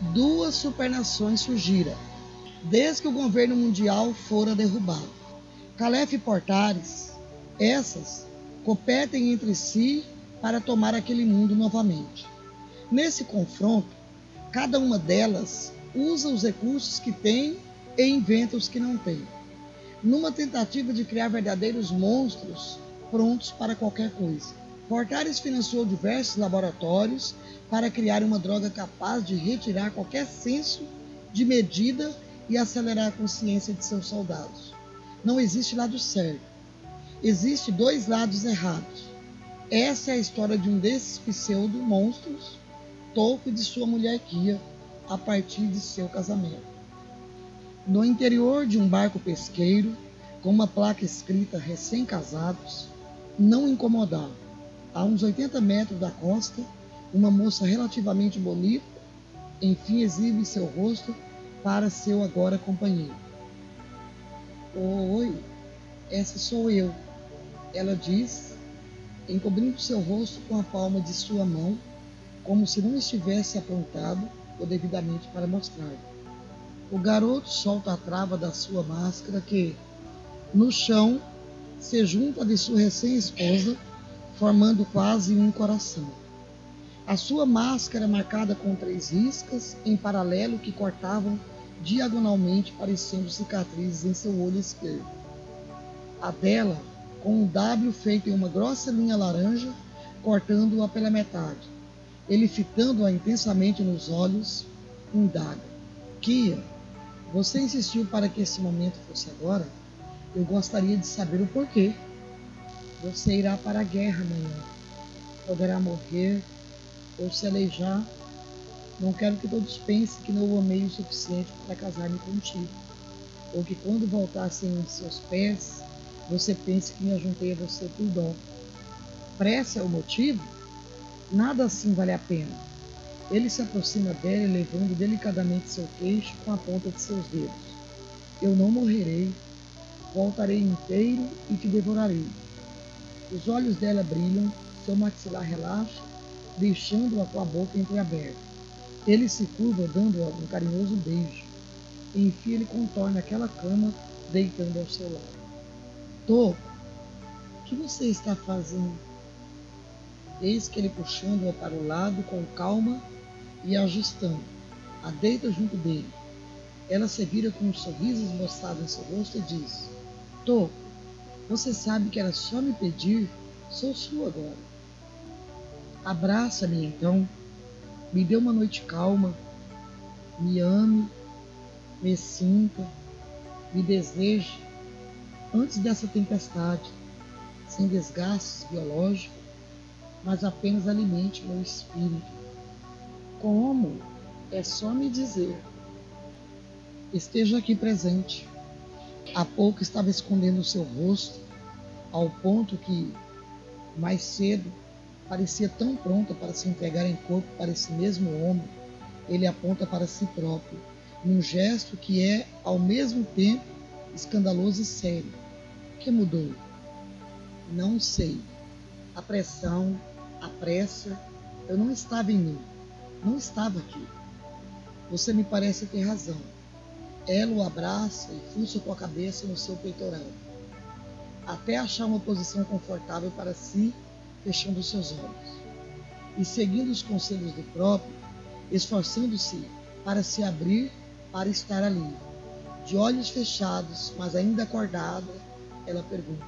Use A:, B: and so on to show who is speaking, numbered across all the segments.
A: duas supernações surgiram, desde que o governo mundial fora derrubado. Calef e Portares, essas competem entre si para tomar aquele mundo novamente. Nesse confronto, cada uma delas usa os recursos que tem e inventa os que não tem, numa tentativa de criar verdadeiros monstros prontos para qualquer coisa. Portares financiou diversos laboratórios para criar uma droga capaz de retirar qualquer senso de medida e acelerar a consciência de seus soldados. Não existe lado certo. Existem dois lados errados. Essa é a história de um desses pseudo-monstros, Tolkien de sua mulher Kia, a partir de seu casamento. No interior de um barco pesqueiro, com uma placa escrita recém-casados, não incomodava. A uns 80 metros da costa, uma moça relativamente bonita, enfim exibe seu rosto para seu agora companheiro. Oi, essa sou eu, ela diz, encobrindo seu rosto com a palma de sua mão, como se não estivesse aprontado ou devidamente para mostrar. O garoto solta a trava da sua máscara que, no chão, se junta de sua recém-esposa, formando quase um coração. A sua máscara é marcada com três riscas em paralelo que cortavam diagonalmente, parecendo cicatrizes em seu olho esquerdo. A dela, com um W feito em uma grossa linha laranja, cortando-a pela metade. Ele, fitando-a intensamente nos olhos, indaga: Kia, você insistiu para que esse momento fosse agora? Eu gostaria de saber o porquê. Você irá para a guerra amanhã. Poderá morrer ou se aleijar. Não quero que todos pensem que não o amei o suficiente para casar-me contigo. Ou que quando voltassem um de seus pés, você pense que me ajuntei a você por dó. Pressa é o motivo? Nada assim vale a pena. Ele se aproxima dela, levando delicadamente seu queixo com a ponta de seus dedos. Eu não morrerei, voltarei inteiro e te devorarei. Os olhos dela brilham, seu maxilar relaxa, deixando-a com a boca entreaberta. Ele se curva, dando-a um carinhoso beijo. Enfim ele contorna aquela cama, deitando ao seu lado. Tô, o que você está fazendo? Eis que ele puxando-a para o lado com calma e ajustando. A deita junto dele. Ela se vira com um sorriso esboçado em seu rosto e diz: Tô, você sabe que era só me pedir, sou sua agora. Abraça-me então, me dê uma noite calma, me ame, me sinta, me deseje antes dessa tempestade, sem desgastes biológicos, mas apenas alimente meu espírito. Como? É só me dizer. Esteja aqui presente Há pouco estava escondendo o seu rosto, ao ponto que, mais cedo, parecia tão pronta para se entregar em corpo para esse mesmo homem. Ele aponta para si próprio, num gesto que é, ao mesmo tempo, escandaloso e sério. O que mudou? Não sei. A pressão, a pressa, eu não estava em mim. Não estava aqui. Você me parece ter razão. Ela o abraça e fuça com a cabeça no seu peitoral, até achar uma posição confortável para si, fechando seus olhos. E seguindo os conselhos do próprio, esforçando-se para se abrir para estar ali. De olhos fechados, mas ainda acordada, ela pergunta: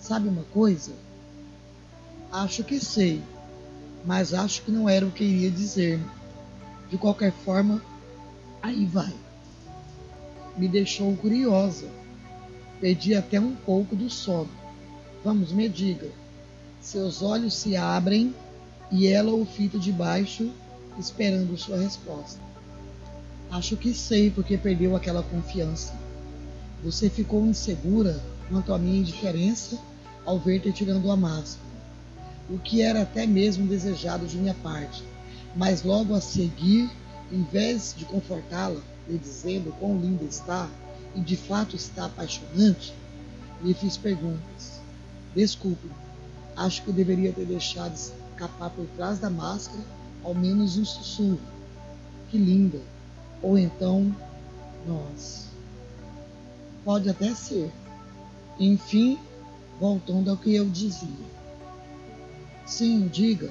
A: Sabe uma coisa? Acho que sei, mas acho que não era o que iria dizer. De qualquer forma, aí vai me deixou curiosa. Perdi até um pouco do sono. Vamos, me diga. Seus olhos se abrem e ela o fita de baixo, esperando sua resposta. Acho que sei porque perdeu aquela confiança. Você ficou insegura quanto à minha indiferença ao ver-te tirando a máscara, o que era até mesmo desejado de minha parte, mas logo a seguir, em vez de confortá-la, lhe dizendo quão linda está e de fato está apaixonante, lhe fiz perguntas. Desculpe, acho que deveria ter deixado escapar por trás da máscara ao menos um sussurro. que linda. Ou então, nós. Pode até ser. Enfim, voltando ao que eu dizia. Sim, diga,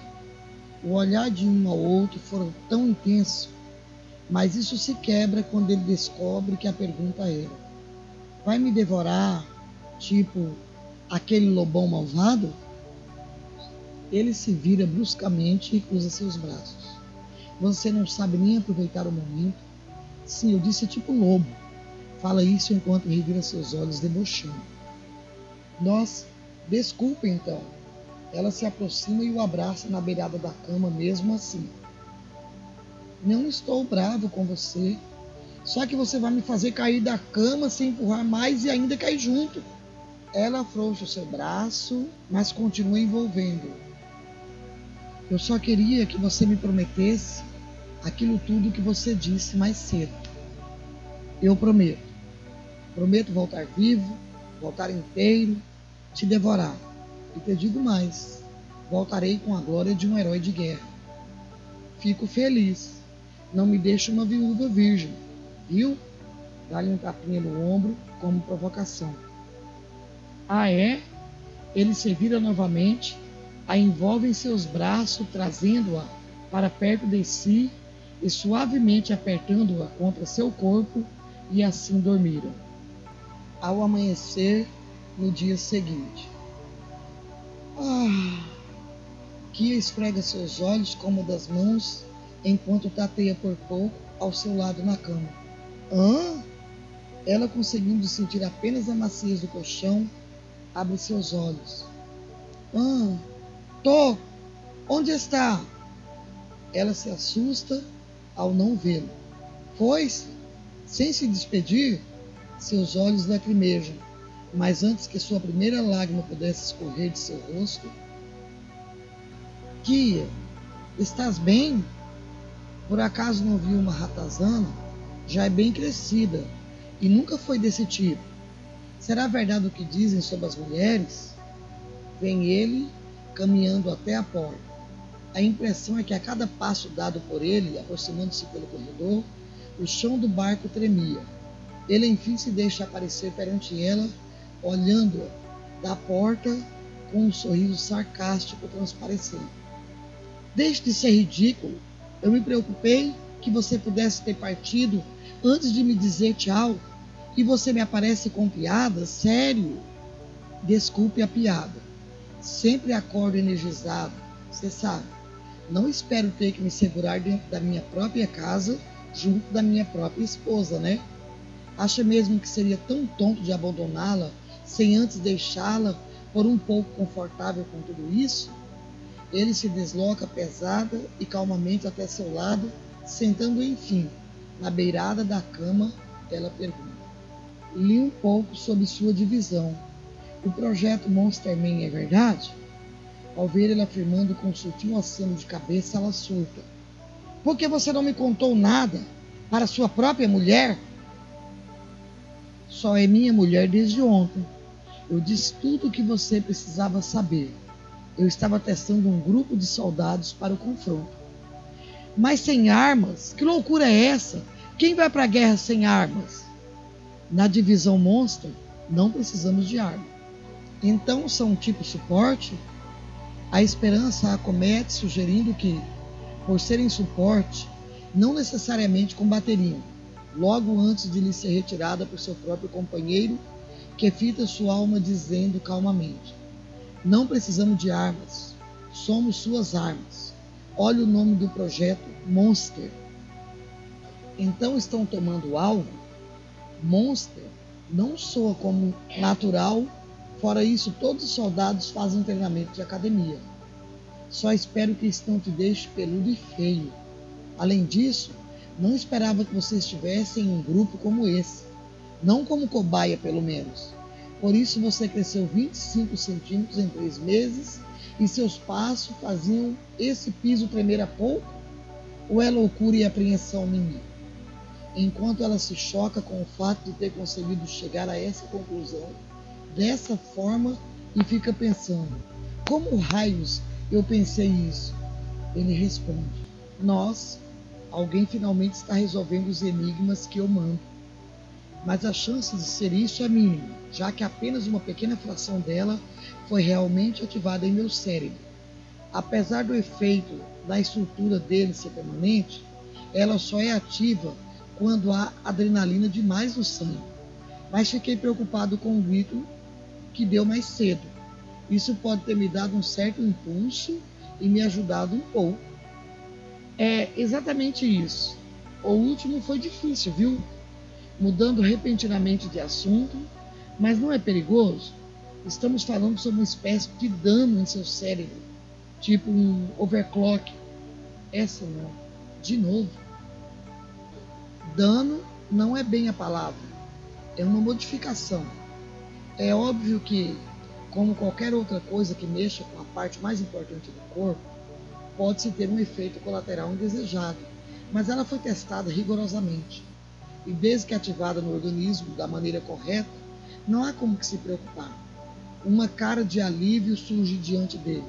A: o olhar de um ao outro foram tão intenso, mas isso se quebra quando ele descobre que a pergunta era: vai me devorar, tipo aquele lobão malvado? Ele se vira bruscamente e cruza seus braços. Você não sabe nem aproveitar o momento. Sim, eu disse tipo lobo. Fala isso enquanto revira seus olhos debochando. Nossa, desculpe então. Ela se aproxima e o abraça na beirada da cama, mesmo assim. Não estou bravo com você. Só que você vai me fazer cair da cama sem empurrar mais e ainda cair junto. Ela afrouxa o seu braço, mas continua envolvendo. Eu só queria que você me prometesse aquilo tudo que você disse mais cedo. Eu prometo. Prometo voltar vivo, voltar inteiro, te devorar. E te digo mais: voltarei com a glória de um herói de guerra. Fico feliz. Não me deixe uma viúva virgem, viu? Dá-lhe um tapinha no ombro como provocação. Ah, é? Ele se vira novamente, a envolve em seus braços, trazendo-a para perto de si e suavemente apertando-a contra seu corpo, e assim dormiram. Ao amanhecer, no dia seguinte. Ah! Kia esfrega seus olhos com uma das mãos enquanto tateia por pouco ao seu lado na cama. Hã? Ela, conseguindo sentir apenas a maciez do colchão, abre seus olhos. Hã? Tô! Onde está? Ela se assusta ao não vê-lo. Foi-se? Sem se despedir, seus olhos lacrimejam, mas antes que sua primeira lágrima pudesse escorrer de seu rosto, Kia, estás bem? Por acaso não viu uma ratazana? Já é bem crescida e nunca foi desse tipo. Será verdade o que dizem sobre as mulheres? Vem ele caminhando até a porta. A impressão é que a cada passo dado por ele, aproximando-se pelo corredor, o chão do barco tremia. Ele enfim se deixa aparecer perante ela, olhando-a da porta com um sorriso sarcástico transparecendo. Deixe de ser ridículo. Eu me preocupei que você pudesse ter partido antes de me dizer tchau. E você me aparece com piadas? Sério? Desculpe a piada. Sempre acordo energizado, você sabe. Não espero ter que me segurar dentro da minha própria casa, junto da minha própria esposa, né? Acha mesmo que seria tão tonto de abandoná-la sem antes deixá-la por um pouco confortável com tudo isso? Ele se desloca pesada e calmamente até seu lado, sentando enfim na beirada da cama. Ela pergunta: Li um pouco sobre sua divisão. O projeto Monsterman é verdade? Ao ver ele afirmando com sutil aceno de cabeça, ela surta. Por que você não me contou nada para sua própria mulher? Só é minha mulher desde ontem. Eu disse tudo o que você precisava saber eu estava testando um grupo de soldados para o confronto. Mas sem armas? Que loucura é essa? Quem vai para a guerra sem armas? Na divisão Monster, não precisamos de arma. Então são um tipo suporte? A esperança acomete sugerindo que, por serem suporte, não necessariamente combateriam, logo antes de lhe ser retirada por seu próprio companheiro, que fita sua alma dizendo calmamente: não precisamos de armas, somos suas armas. Olha o nome do projeto Monster. Então estão tomando algo? Monster não soa como natural. Fora isso, todos os soldados fazem treinamento de academia. Só espero que estão te deixe peludo e feio. Além disso, não esperava que você estivesse em um grupo como esse. Não como cobaia, pelo menos. Por isso você cresceu 25 centímetros em três meses e seus passos faziam esse piso tremer a pouco? Ou é loucura e apreensão minha? Enquanto ela se choca com o fato de ter conseguido chegar a essa conclusão dessa forma e fica pensando: como raios eu pensei isso? Ele responde: Nós, Alguém finalmente está resolvendo os enigmas que eu mando. Mas a chance de ser isso é mínima, já que apenas uma pequena fração dela foi realmente ativada em meu cérebro. Apesar do efeito da estrutura dele ser permanente, ela só é ativa quando há adrenalina demais no sangue. Mas fiquei preocupado com o grito que deu mais cedo. Isso pode ter me dado um certo impulso e me ajudado um pouco. É exatamente isso. O último foi difícil, viu? Mudando repentinamente de assunto, mas não é perigoso? Estamos falando sobre uma espécie de dano em seu cérebro, tipo um overclock. Essa não. De novo. Dano não é bem a palavra, é uma modificação. É óbvio que, como qualquer outra coisa que mexa com a parte mais importante do corpo, pode-se ter um efeito colateral indesejado, mas ela foi testada rigorosamente. E desde que ativada no organismo da maneira correta, não há como que se preocupar. Uma cara de alívio surge diante dele.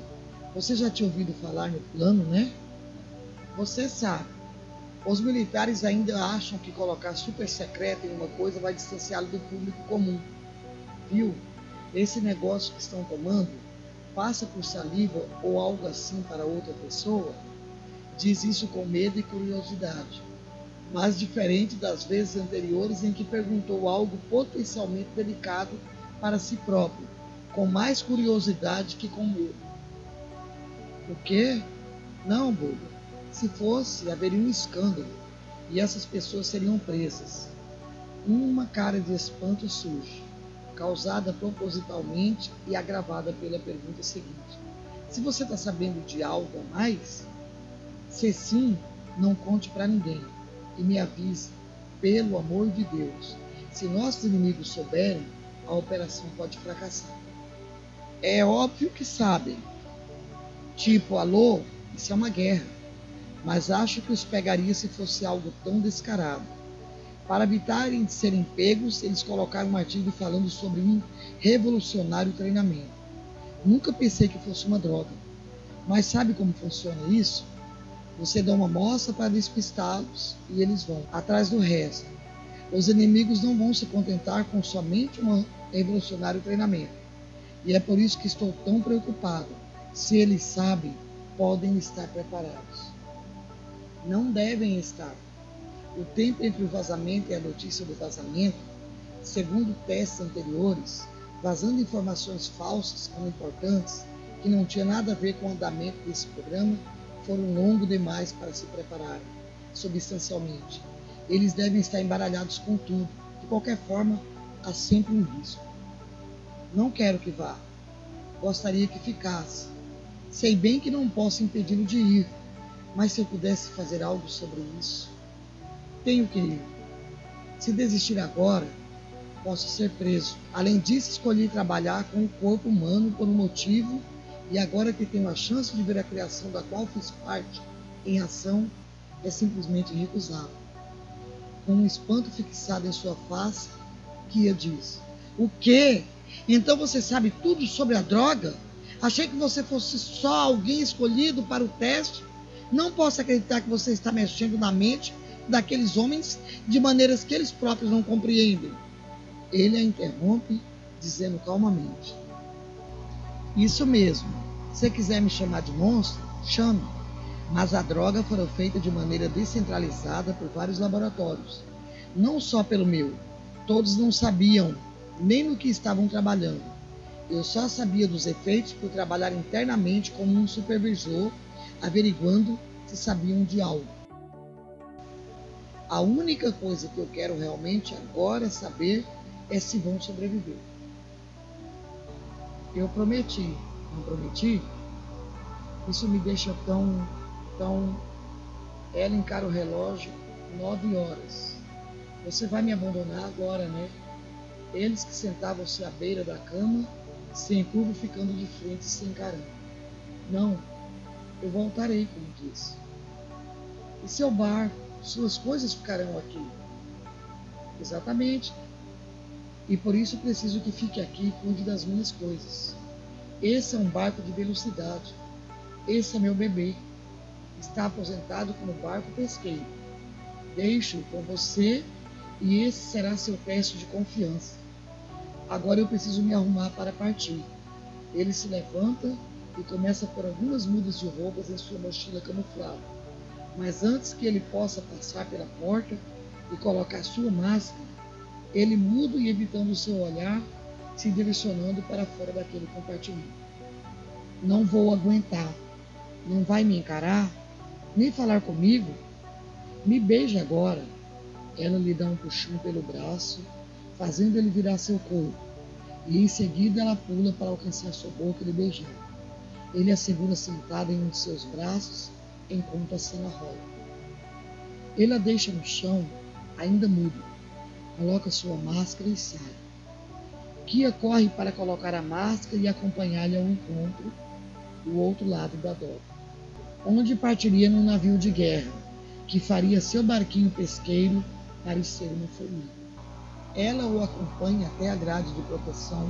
A: Você já tinha ouvido falar no plano, né? Você sabe. Os militares ainda acham que colocar super secreto em uma coisa vai distanciá-lo do público comum. Viu? Esse negócio que estão tomando passa por saliva ou algo assim para outra pessoa, diz isso com medo e curiosidade, mas diferente das vezes anteriores em que perguntou algo potencialmente delicado para si próprio, com mais curiosidade que com medo. O quê? Não, boba. Se fosse, haveria um escândalo e essas pessoas seriam presas. Uma cara de espanto surge causada propositalmente e agravada pela pergunta seguinte: Se você está sabendo de algo a mais? Se sim, não conte para ninguém e me avise, pelo amor de Deus. Se nossos inimigos souberem, a operação pode fracassar. É óbvio que sabem. Tipo, alô, isso é uma guerra. Mas acho que os pegaria se fosse algo tão descarado. Para evitarem de serem pegos, eles colocaram um artigo falando sobre um revolucionário treinamento. Nunca pensei que fosse uma droga. Mas sabe como funciona isso? Você dá uma amostra para despistá-los e eles vão atrás do resto. Os inimigos não vão se contentar com somente um revolucionário treinamento. E é por isso que estou tão preocupado. Se eles sabem, podem estar preparados. Não devem estar. O tempo entre o vazamento e a notícia do vazamento, segundo testes anteriores, vazando informações falsas como importantes, que não tinha nada a ver com o andamento desse programa, foram longos demais para se prepararem, substancialmente. Eles devem estar embaralhados com tudo. De qualquer forma, há sempre um risco. Não quero que vá. Gostaria que ficasse. Sei bem que não posso impedi-lo de ir, mas se eu pudesse fazer algo sobre isso. Tenho que ir. Se desistir agora, posso ser preso. Além disso, escolhi trabalhar com o corpo humano por um motivo e agora que tenho a chance de ver a criação da qual fiz parte em ação, é simplesmente recusá-lo. Com um espanto fixado em sua face, Kia diz: O quê? Então você sabe tudo sobre a droga? Achei que você fosse só alguém escolhido para o teste. Não posso acreditar que você está mexendo na mente daqueles homens de maneiras que eles próprios não compreendem. Ele a interrompe, dizendo calmamente: Isso mesmo. Se quiser me chamar de monstro, chame. Mas a droga foi feita de maneira descentralizada por vários laboratórios. Não só pelo meu. Todos não sabiam nem no que estavam trabalhando. Eu só sabia dos efeitos por trabalhar internamente como um supervisor, averiguando se sabiam de algo. A única coisa que eu quero realmente agora saber é se vão sobreviver. Eu prometi, não prometi? Isso me deixa tão, tão. Ela encara o relógio, nove horas. Você vai me abandonar agora, né? Eles que sentavam-se à beira da cama, sem curva, ficando de frente se encarando. Não, eu voltarei, como disse. E seu barco? suas coisas ficarão aqui. Exatamente. E por isso preciso que fique aqui e cuide das minhas coisas. Esse é um barco de velocidade. Esse é meu bebê. está aposentado como barco pesqueiro. Deixo-o com você e esse será seu teste de confiança. Agora eu preciso me arrumar para partir. Ele se levanta e começa por algumas mudas de roupas em sua mochila camuflada. Mas antes que ele possa passar pela porta e colocar sua máscara, ele mudo e evitando o seu olhar, se direcionando para fora daquele compartimento. Não vou aguentar. Não vai me encarar? Nem falar comigo? Me beije agora. Ela lhe dá um puxão pelo braço, fazendo ele virar seu corpo, e em seguida ela pula para alcançar sua boca e lhe beijar. Ele a segura sentada em um de seus braços enquanto a cena rola. Ele a deixa no chão, ainda mudo, coloca sua máscara e sai. Kia corre para colocar a máscara e acompanhar-lhe ao encontro do outro lado da doca, onde partiria num navio de guerra, que faria seu barquinho pesqueiro parecer uma formiga. Ela o acompanha até a grade de proteção,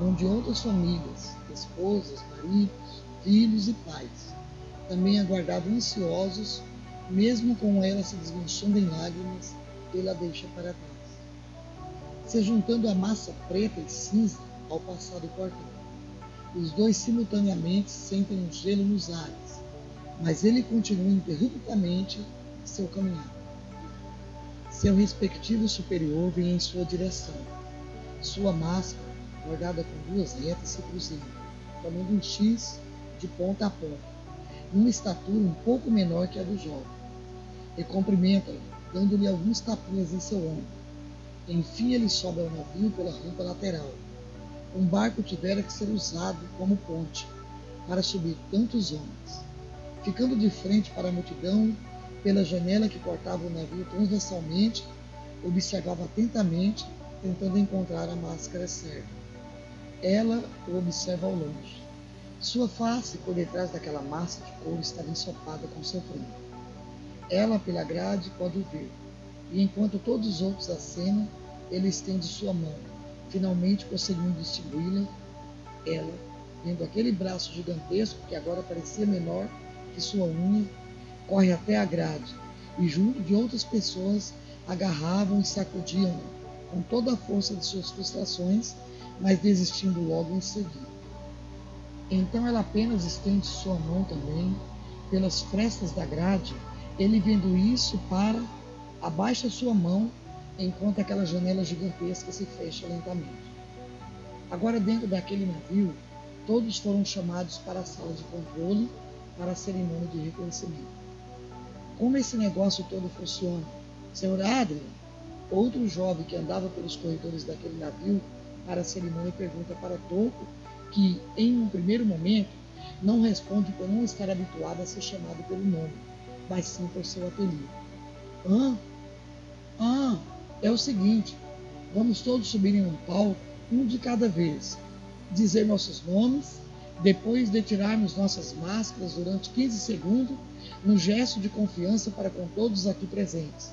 A: onde outras famílias, esposas, maridos, filhos e pais, também aguardavam ansiosos, mesmo com ela se desmanchando em lágrimas, ele a deixa para trás se juntando a massa preta e cinza ao passar do portão. Os dois simultaneamente sentem um gelo nos ares, mas ele continua interruptamente seu caminhar. Seu respectivo superior vem em sua direção. Sua máscara, bordada com duas retas, se cruzeia, formando um X de ponta a ponta, numa estatura um pouco menor que a do jovem. E cumprimenta-o, dando-lhe alguns tapinhas em seu ombro enfim, ele sobe ao navio pela rampa lateral. Um barco tivera que ser usado como ponte para subir tantos homens. Ficando de frente para a multidão, pela janela que cortava o navio transversalmente, observava atentamente, tentando encontrar a máscara certa. Ela o observa ao longe. Sua face, por detrás daquela massa de couro, estava ensopada com seu frio. Ela, pela grade, pode ver e enquanto todos os outros acenam, ele estende sua mão, finalmente conseguindo distingui-la, ela, vendo aquele braço gigantesco que agora parecia menor que sua unha, corre até a grade e, junto de outras pessoas, agarravam e sacudiam com toda a força de suas frustrações, mas desistindo logo em seguida. Então ela apenas estende sua mão também pelas frestas da grade, ele vendo isso para abaixa sua mão enquanto aquela janela gigantesca se fecha lentamente. Agora, dentro daquele navio, todos foram chamados para a sala de controle para a cerimônia de reconhecimento. Como esse negócio todo funciona? Senhor Adrian, outro jovem que andava pelos corredores daquele navio para a cerimônia pergunta para Toco, que, em um primeiro momento, não responde por não estar habituado a ser chamado pelo nome, mas sim por seu apelido. Hã? Ah, é o seguinte: vamos todos subir em um palco, um de cada vez, dizer nossos nomes, depois de tirarmos nossas máscaras durante 15 segundos, no gesto de confiança para com todos aqui presentes.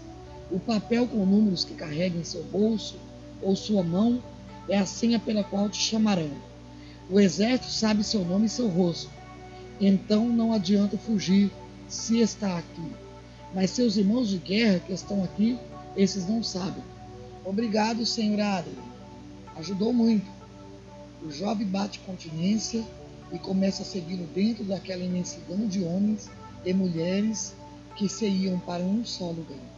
A: O papel com números que carrega em seu bolso ou sua mão é a senha pela qual te chamarão. O exército sabe seu nome e seu rosto. Então não adianta fugir se está aqui. Mas seus irmãos de guerra que estão aqui esses não sabem. Obrigado, senhor Adler. Ajudou muito. O jovem bate continência e começa a segui-lo dentro daquela imensidão de homens e mulheres que se iam para um só lugar.